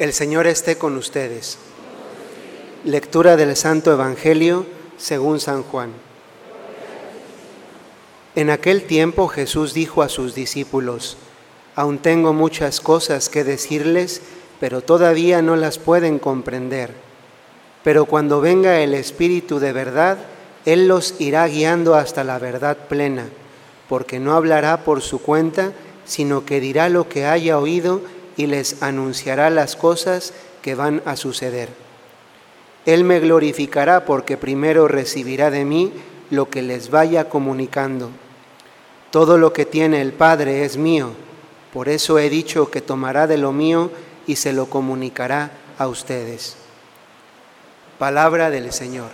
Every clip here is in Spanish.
El Señor esté con ustedes. Lectura del Santo Evangelio según San Juan. En aquel tiempo Jesús dijo a sus discípulos, Aún tengo muchas cosas que decirles, pero todavía no las pueden comprender. Pero cuando venga el Espíritu de verdad, Él los irá guiando hasta la verdad plena, porque no hablará por su cuenta, sino que dirá lo que haya oído y les anunciará las cosas que van a suceder. Él me glorificará porque primero recibirá de mí lo que les vaya comunicando. Todo lo que tiene el Padre es mío, por eso he dicho que tomará de lo mío y se lo comunicará a ustedes. Palabra del Señor.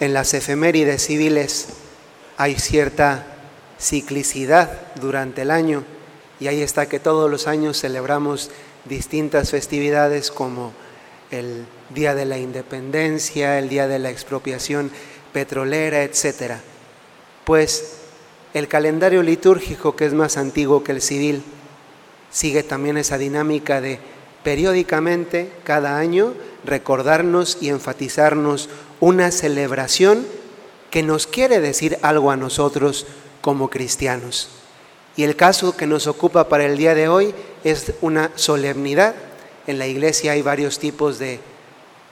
En las efemérides civiles hay cierta ciclicidad durante el año y ahí está que todos los años celebramos distintas festividades como el Día de la Independencia, el Día de la Expropiación Petrolera, etc. Pues el calendario litúrgico, que es más antiguo que el civil, sigue también esa dinámica de periódicamente, cada año, recordarnos y enfatizarnos una celebración que nos quiere decir algo a nosotros como cristianos. Y el caso que nos ocupa para el día de hoy es una solemnidad. En la iglesia hay varios tipos de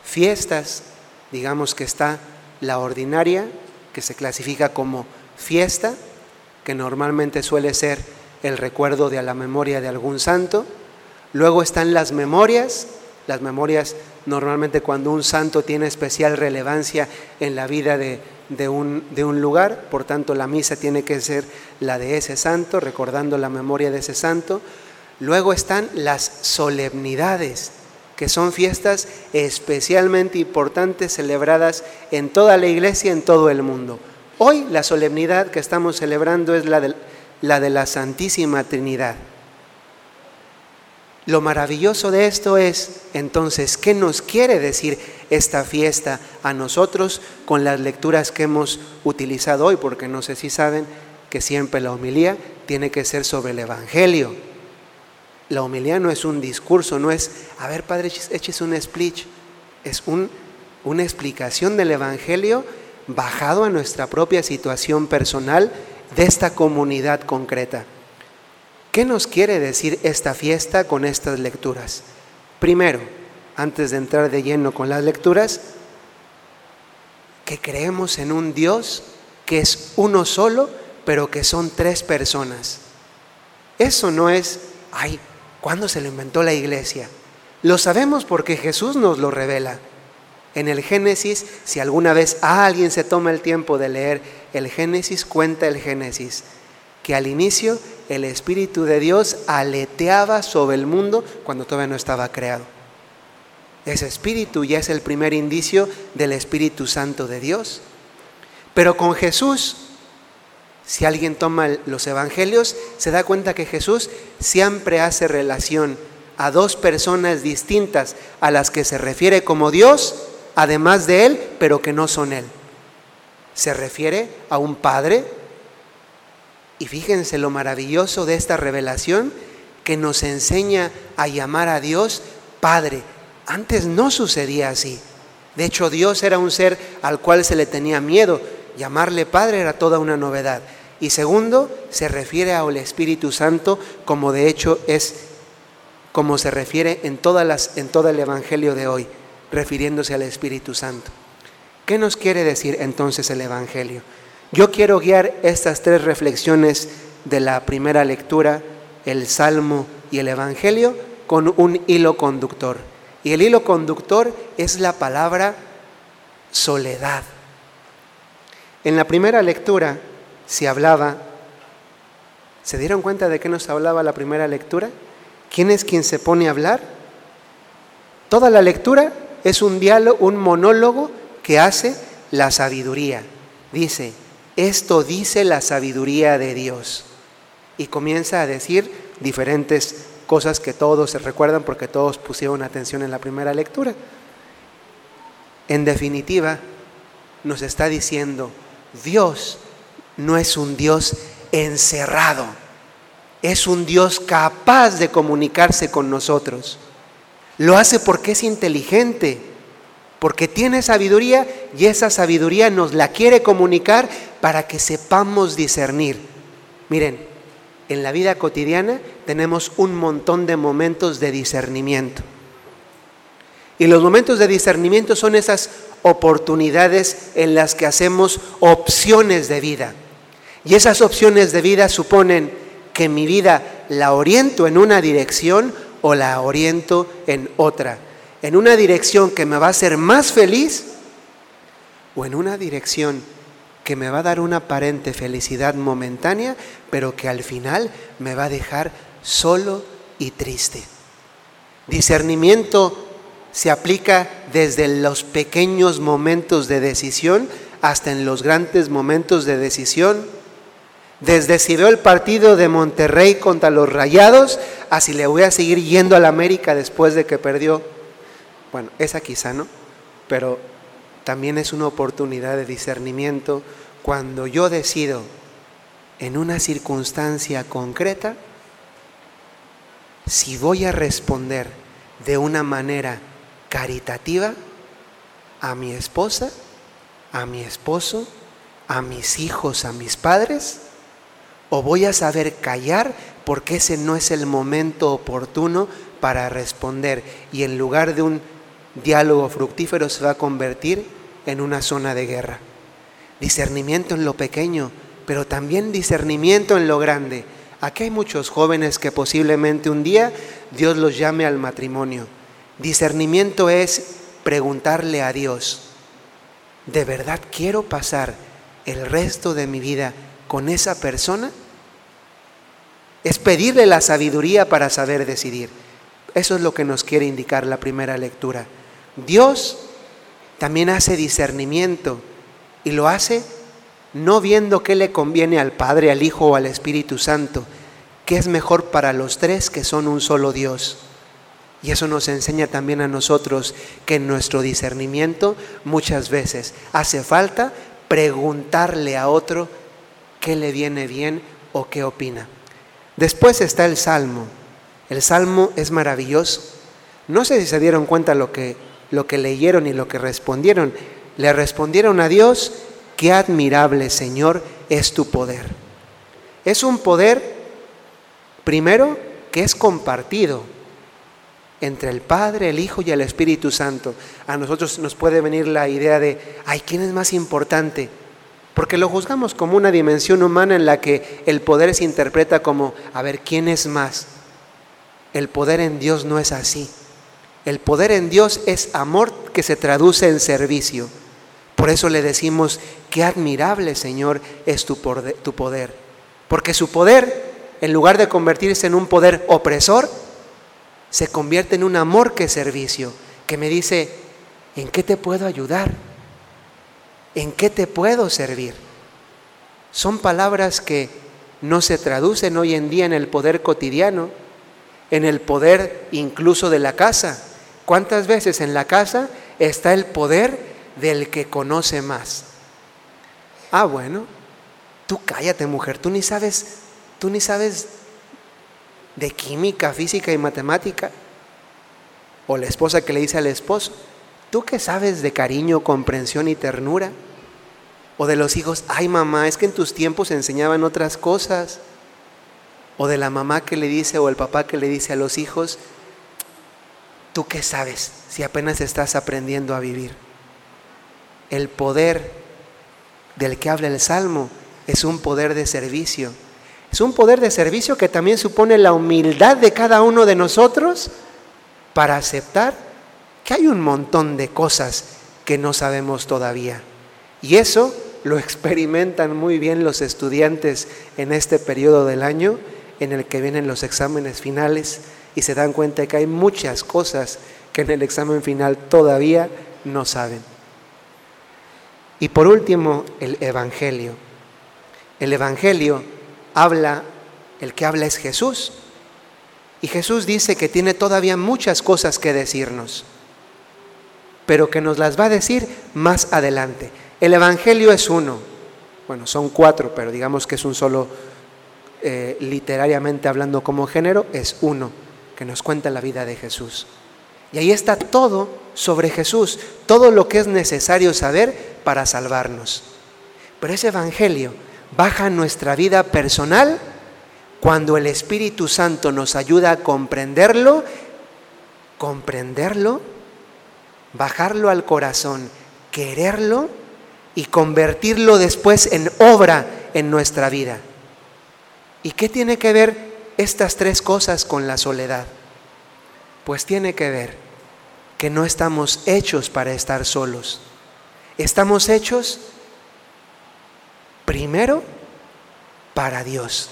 fiestas. Digamos que está la ordinaria, que se clasifica como fiesta, que normalmente suele ser el recuerdo de la memoria de algún santo. Luego están las memorias, las memorias normalmente cuando un santo tiene especial relevancia en la vida de, de un, de un lugar, por tanto la misa tiene que ser la de ese santo, recordando la memoria de ese santo. Luego están las solemnidades, que son fiestas especialmente importantes celebradas en toda la iglesia, en todo el mundo. Hoy la solemnidad que estamos celebrando es la de la, de la Santísima Trinidad. Lo maravilloso de esto es, entonces, ¿qué nos quiere decir esta fiesta a nosotros con las lecturas que hemos utilizado hoy? Porque no sé si saben que siempre la homilía tiene que ser sobre el Evangelio. La homilía no es un discurso, no es, a ver, padre, échese un speech. Es un, una explicación del Evangelio bajado a nuestra propia situación personal de esta comunidad concreta. ¿Qué nos quiere decir esta fiesta con estas lecturas? Primero, antes de entrar de lleno con las lecturas, que creemos en un Dios que es uno solo, pero que son tres personas. Eso no es, ay, ¿cuándo se lo inventó la iglesia? Lo sabemos porque Jesús nos lo revela. En el Génesis, si alguna vez alguien se toma el tiempo de leer el Génesis, cuenta el Génesis, que al inicio el Espíritu de Dios aleteaba sobre el mundo cuando todavía no estaba creado. Ese Espíritu ya es el primer indicio del Espíritu Santo de Dios. Pero con Jesús, si alguien toma los evangelios, se da cuenta que Jesús siempre hace relación a dos personas distintas a las que se refiere como Dios, además de Él, pero que no son Él. Se refiere a un Padre y fíjense lo maravilloso de esta revelación que nos enseña a llamar a Dios Padre. Antes no sucedía así. De hecho, Dios era un ser al cual se le tenía miedo. Llamarle Padre era toda una novedad. Y segundo, se refiere al Espíritu Santo como de hecho es como se refiere en, todas las, en todo el Evangelio de hoy, refiriéndose al Espíritu Santo. ¿Qué nos quiere decir entonces el Evangelio? Yo quiero guiar estas tres reflexiones de la primera lectura, el Salmo y el Evangelio, con un hilo conductor. Y el hilo conductor es la palabra soledad. En la primera lectura se hablaba, ¿se dieron cuenta de qué nos hablaba la primera lectura? ¿Quién es quien se pone a hablar? Toda la lectura es un diálogo, un monólogo que hace la sabiduría. Dice, esto dice la sabiduría de Dios. Y comienza a decir diferentes cosas que todos se recuerdan porque todos pusieron atención en la primera lectura. En definitiva, nos está diciendo, Dios no es un Dios encerrado. es un Dios capaz de comunicarse con nosotros. Lo hace porque es inteligente, porque tiene sabiduría y esa sabiduría nos la quiere comunicar para que sepamos discernir. Miren, en la vida cotidiana tenemos un montón de momentos de discernimiento. Y los momentos de discernimiento son esas oportunidades en las que hacemos opciones de vida. Y esas opciones de vida suponen que mi vida la oriento en una dirección o la oriento en otra. En una dirección que me va a hacer más feliz o en una dirección que me va a dar una aparente felicidad momentánea, pero que al final me va a dejar solo y triste. Discernimiento se aplica desde los pequeños momentos de decisión hasta en los grandes momentos de decisión. Desde si veo el partido de Monterrey contra los Rayados, a si le voy a seguir yendo a la América después de que perdió. Bueno, esa quizá no, pero también es una oportunidad de discernimiento cuando yo decido en una circunstancia concreta si voy a responder de una manera caritativa a mi esposa, a mi esposo, a mis hijos, a mis padres? ¿O voy a saber callar porque ese no es el momento oportuno para responder y en lugar de un diálogo fructífero se va a convertir en una zona de guerra? Discernimiento en lo pequeño, pero también discernimiento en lo grande. Aquí hay muchos jóvenes que posiblemente un día Dios los llame al matrimonio Discernimiento es preguntarle a Dios, ¿de verdad quiero pasar el resto de mi vida con esa persona? Es pedirle la sabiduría para saber decidir. Eso es lo que nos quiere indicar la primera lectura. Dios también hace discernimiento y lo hace no viendo qué le conviene al Padre, al Hijo o al Espíritu Santo, qué es mejor para los tres que son un solo Dios. Y eso nos enseña también a nosotros que en nuestro discernimiento muchas veces hace falta preguntarle a otro qué le viene bien o qué opina. Después está el Salmo. El Salmo es maravilloso. No sé si se dieron cuenta lo que, lo que leyeron y lo que respondieron. Le respondieron a Dios, qué admirable Señor es tu poder. Es un poder, primero, que es compartido entre el Padre, el Hijo y el Espíritu Santo. A nosotros nos puede venir la idea de, ay, ¿quién es más importante? Porque lo juzgamos como una dimensión humana en la que el poder se interpreta como, a ver, ¿quién es más? El poder en Dios no es así. El poder en Dios es amor que se traduce en servicio. Por eso le decimos, qué admirable Señor es tu poder. Porque su poder, en lugar de convertirse en un poder opresor, se convierte en un amor que servicio, que me dice, ¿en qué te puedo ayudar? ¿En qué te puedo servir? Son palabras que no se traducen hoy en día en el poder cotidiano, en el poder incluso de la casa. ¿Cuántas veces en la casa está el poder del que conoce más? Ah, bueno, tú cállate mujer, tú ni sabes, tú ni sabes de química, física y matemática. O la esposa que le dice al esposo, ¿tú qué sabes de cariño, comprensión y ternura? O de los hijos, ay mamá, es que en tus tiempos enseñaban otras cosas. O de la mamá que le dice o el papá que le dice a los hijos, ¿tú qué sabes si apenas estás aprendiendo a vivir? El poder del que habla el Salmo es un poder de servicio es un poder de servicio que también supone la humildad de cada uno de nosotros para aceptar que hay un montón de cosas que no sabemos todavía. Y eso lo experimentan muy bien los estudiantes en este periodo del año en el que vienen los exámenes finales y se dan cuenta que hay muchas cosas que en el examen final todavía no saben. Y por último, el Evangelio. El Evangelio habla, el que habla es Jesús. Y Jesús dice que tiene todavía muchas cosas que decirnos, pero que nos las va a decir más adelante. El Evangelio es uno, bueno, son cuatro, pero digamos que es un solo eh, literariamente hablando como género, es uno, que nos cuenta la vida de Jesús. Y ahí está todo sobre Jesús, todo lo que es necesario saber para salvarnos. Pero ese Evangelio baja nuestra vida personal cuando el Espíritu Santo nos ayuda a comprenderlo, comprenderlo, bajarlo al corazón, quererlo y convertirlo después en obra en nuestra vida. ¿Y qué tiene que ver estas tres cosas con la soledad? Pues tiene que ver que no estamos hechos para estar solos. Estamos hechos primero para Dios.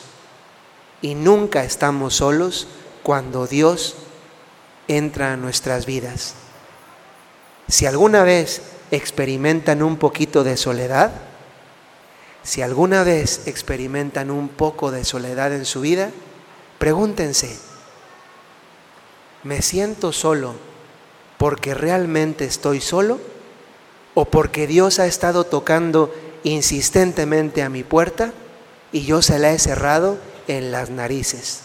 Y nunca estamos solos cuando Dios entra a nuestras vidas. Si alguna vez experimentan un poquito de soledad, si alguna vez experimentan un poco de soledad en su vida, pregúntense, ¿me siento solo porque realmente estoy solo? ¿O porque Dios ha estado tocando insistentemente a mi puerta y yo se la he cerrado en las narices?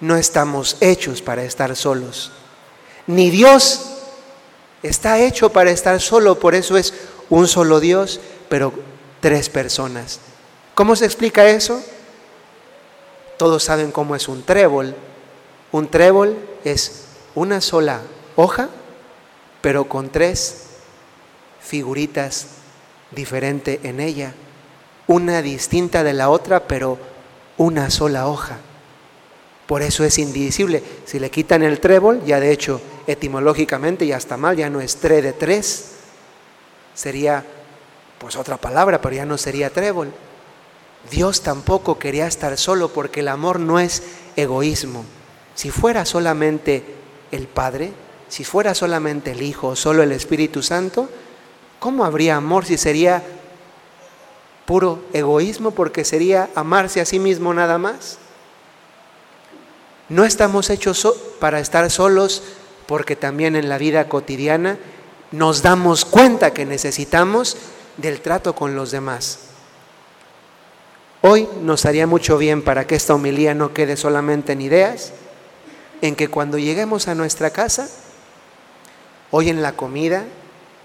No estamos hechos para estar solos. Ni Dios está hecho para estar solo, por eso es un solo Dios, pero tres personas. ¿Cómo se explica eso? Todos saben cómo es un trébol. Un trébol es una sola hoja, pero con tres figuritas diferentes en ella. Una distinta de la otra, pero una sola hoja. Por eso es indivisible. Si le quitan el trébol, ya de hecho etimológicamente ya está mal, ya no es tre de tres, sería pues otra palabra, pero ya no sería trébol. Dios tampoco quería estar solo porque el amor no es egoísmo. Si fuera solamente el Padre, si fuera solamente el Hijo, solo el Espíritu Santo, ¿cómo habría amor si sería puro egoísmo porque sería amarse a sí mismo nada más? No estamos hechos para estar solos porque también en la vida cotidiana nos damos cuenta que necesitamos del trato con los demás. Hoy nos haría mucho bien para que esta homilía no quede solamente en ideas, en que cuando lleguemos a nuestra casa, hoy en la comida,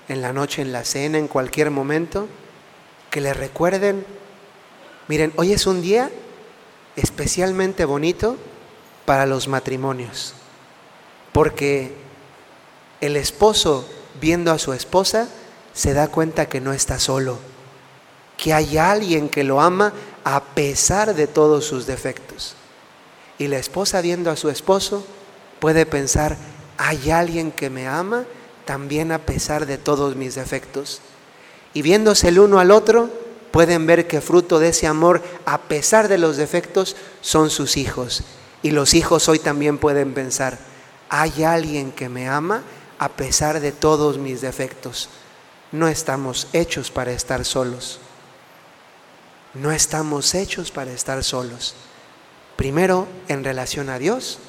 en la noche, en la cena, en cualquier momento, que le recuerden, miren, hoy es un día especialmente bonito para los matrimonios, porque el esposo viendo a su esposa se da cuenta que no está solo, que hay alguien que lo ama a pesar de todos sus defectos. Y la esposa viendo a su esposo puede pensar, hay alguien que me ama también a pesar de todos mis defectos. Y viéndose el uno al otro, pueden ver que fruto de ese amor, a pesar de los defectos, son sus hijos. Y los hijos hoy también pueden pensar, hay alguien que me ama a pesar de todos mis defectos. No estamos hechos para estar solos. No estamos hechos para estar solos. Primero en relación a Dios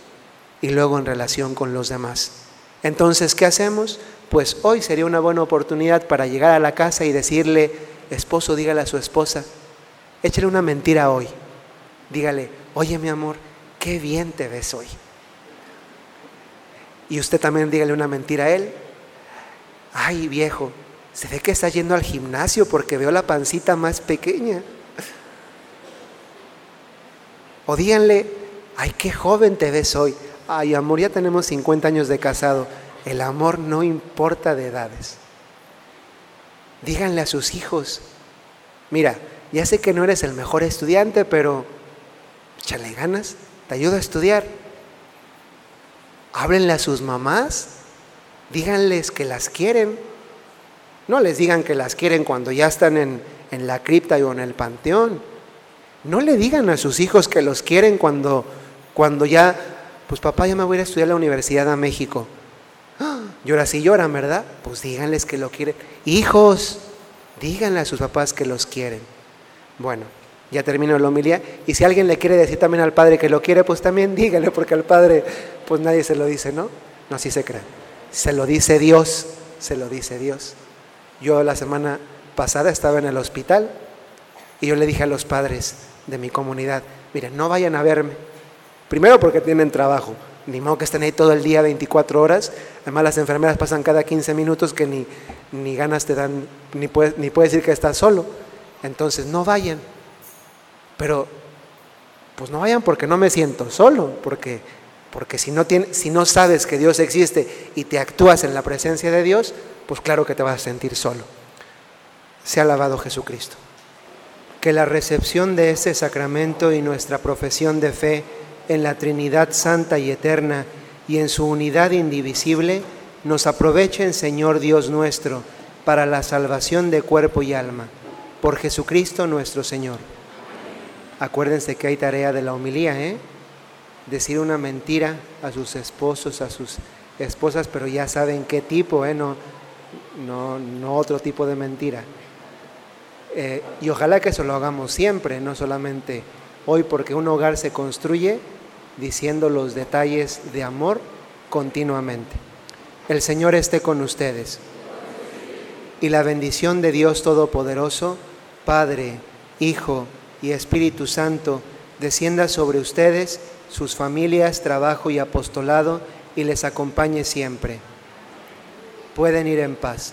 y luego en relación con los demás. Entonces, ¿qué hacemos? Pues hoy sería una buena oportunidad para llegar a la casa y decirle, esposo, dígale a su esposa, échale una mentira hoy. Dígale, oye mi amor, qué bien te ves hoy. Y usted también dígale una mentira a él. Ay, viejo, se ve que está yendo al gimnasio porque veo la pancita más pequeña. O díganle, ay, qué joven te ves hoy. Ay, amor, ya tenemos 50 años de casado. El amor no importa de edades. Díganle a sus hijos, mira, ya sé que no eres el mejor estudiante, pero échale ganas, te ayudo a estudiar. Háblenle a sus mamás, díganles que las quieren. No les digan que las quieren cuando ya están en, en la cripta o en el panteón no le digan a sus hijos que los quieren cuando, cuando ya, pues papá, ya me voy a estudiar a la Universidad de México. Llora si lloran, ¿verdad? Pues díganles que lo quieren. Hijos, díganle a sus papás que los quieren. Bueno, ya termino la homilía. Y si alguien le quiere decir también al padre que lo quiere, pues también díganle, porque al padre, pues nadie se lo dice, ¿no? No, así se cree. Se lo dice Dios, se lo dice Dios. Yo la semana pasada estaba en el hospital y yo le dije a los padres, de mi comunidad, miren, no vayan a verme. Primero porque tienen trabajo, ni modo que estén ahí todo el día 24 horas. Además las enfermeras pasan cada 15 minutos que ni, ni ganas te dan, ni puedes, ni puedes decir que estás solo. Entonces no vayan. Pero pues no vayan porque no me siento solo, porque, porque si, no si no sabes que Dios existe y te actúas en la presencia de Dios, pues claro que te vas a sentir solo. Se ha alabado Jesucristo. Que la recepción de ese sacramento y nuestra profesión de fe en la Trinidad Santa y Eterna y en su unidad indivisible nos aprovechen, Señor Dios nuestro, para la salvación de cuerpo y alma. Por Jesucristo nuestro Señor. Acuérdense que hay tarea de la homilía, ¿eh? Decir una mentira a sus esposos, a sus esposas, pero ya saben qué tipo, ¿eh? No, no, no otro tipo de mentira. Eh, y ojalá que eso lo hagamos siempre, no solamente hoy, porque un hogar se construye diciendo los detalles de amor continuamente. El Señor esté con ustedes. Y la bendición de Dios Todopoderoso, Padre, Hijo, y Espíritu Santo descienda sobre ustedes, sus familias, trabajo y apostolado y les acompañe siempre. Pueden ir en paz.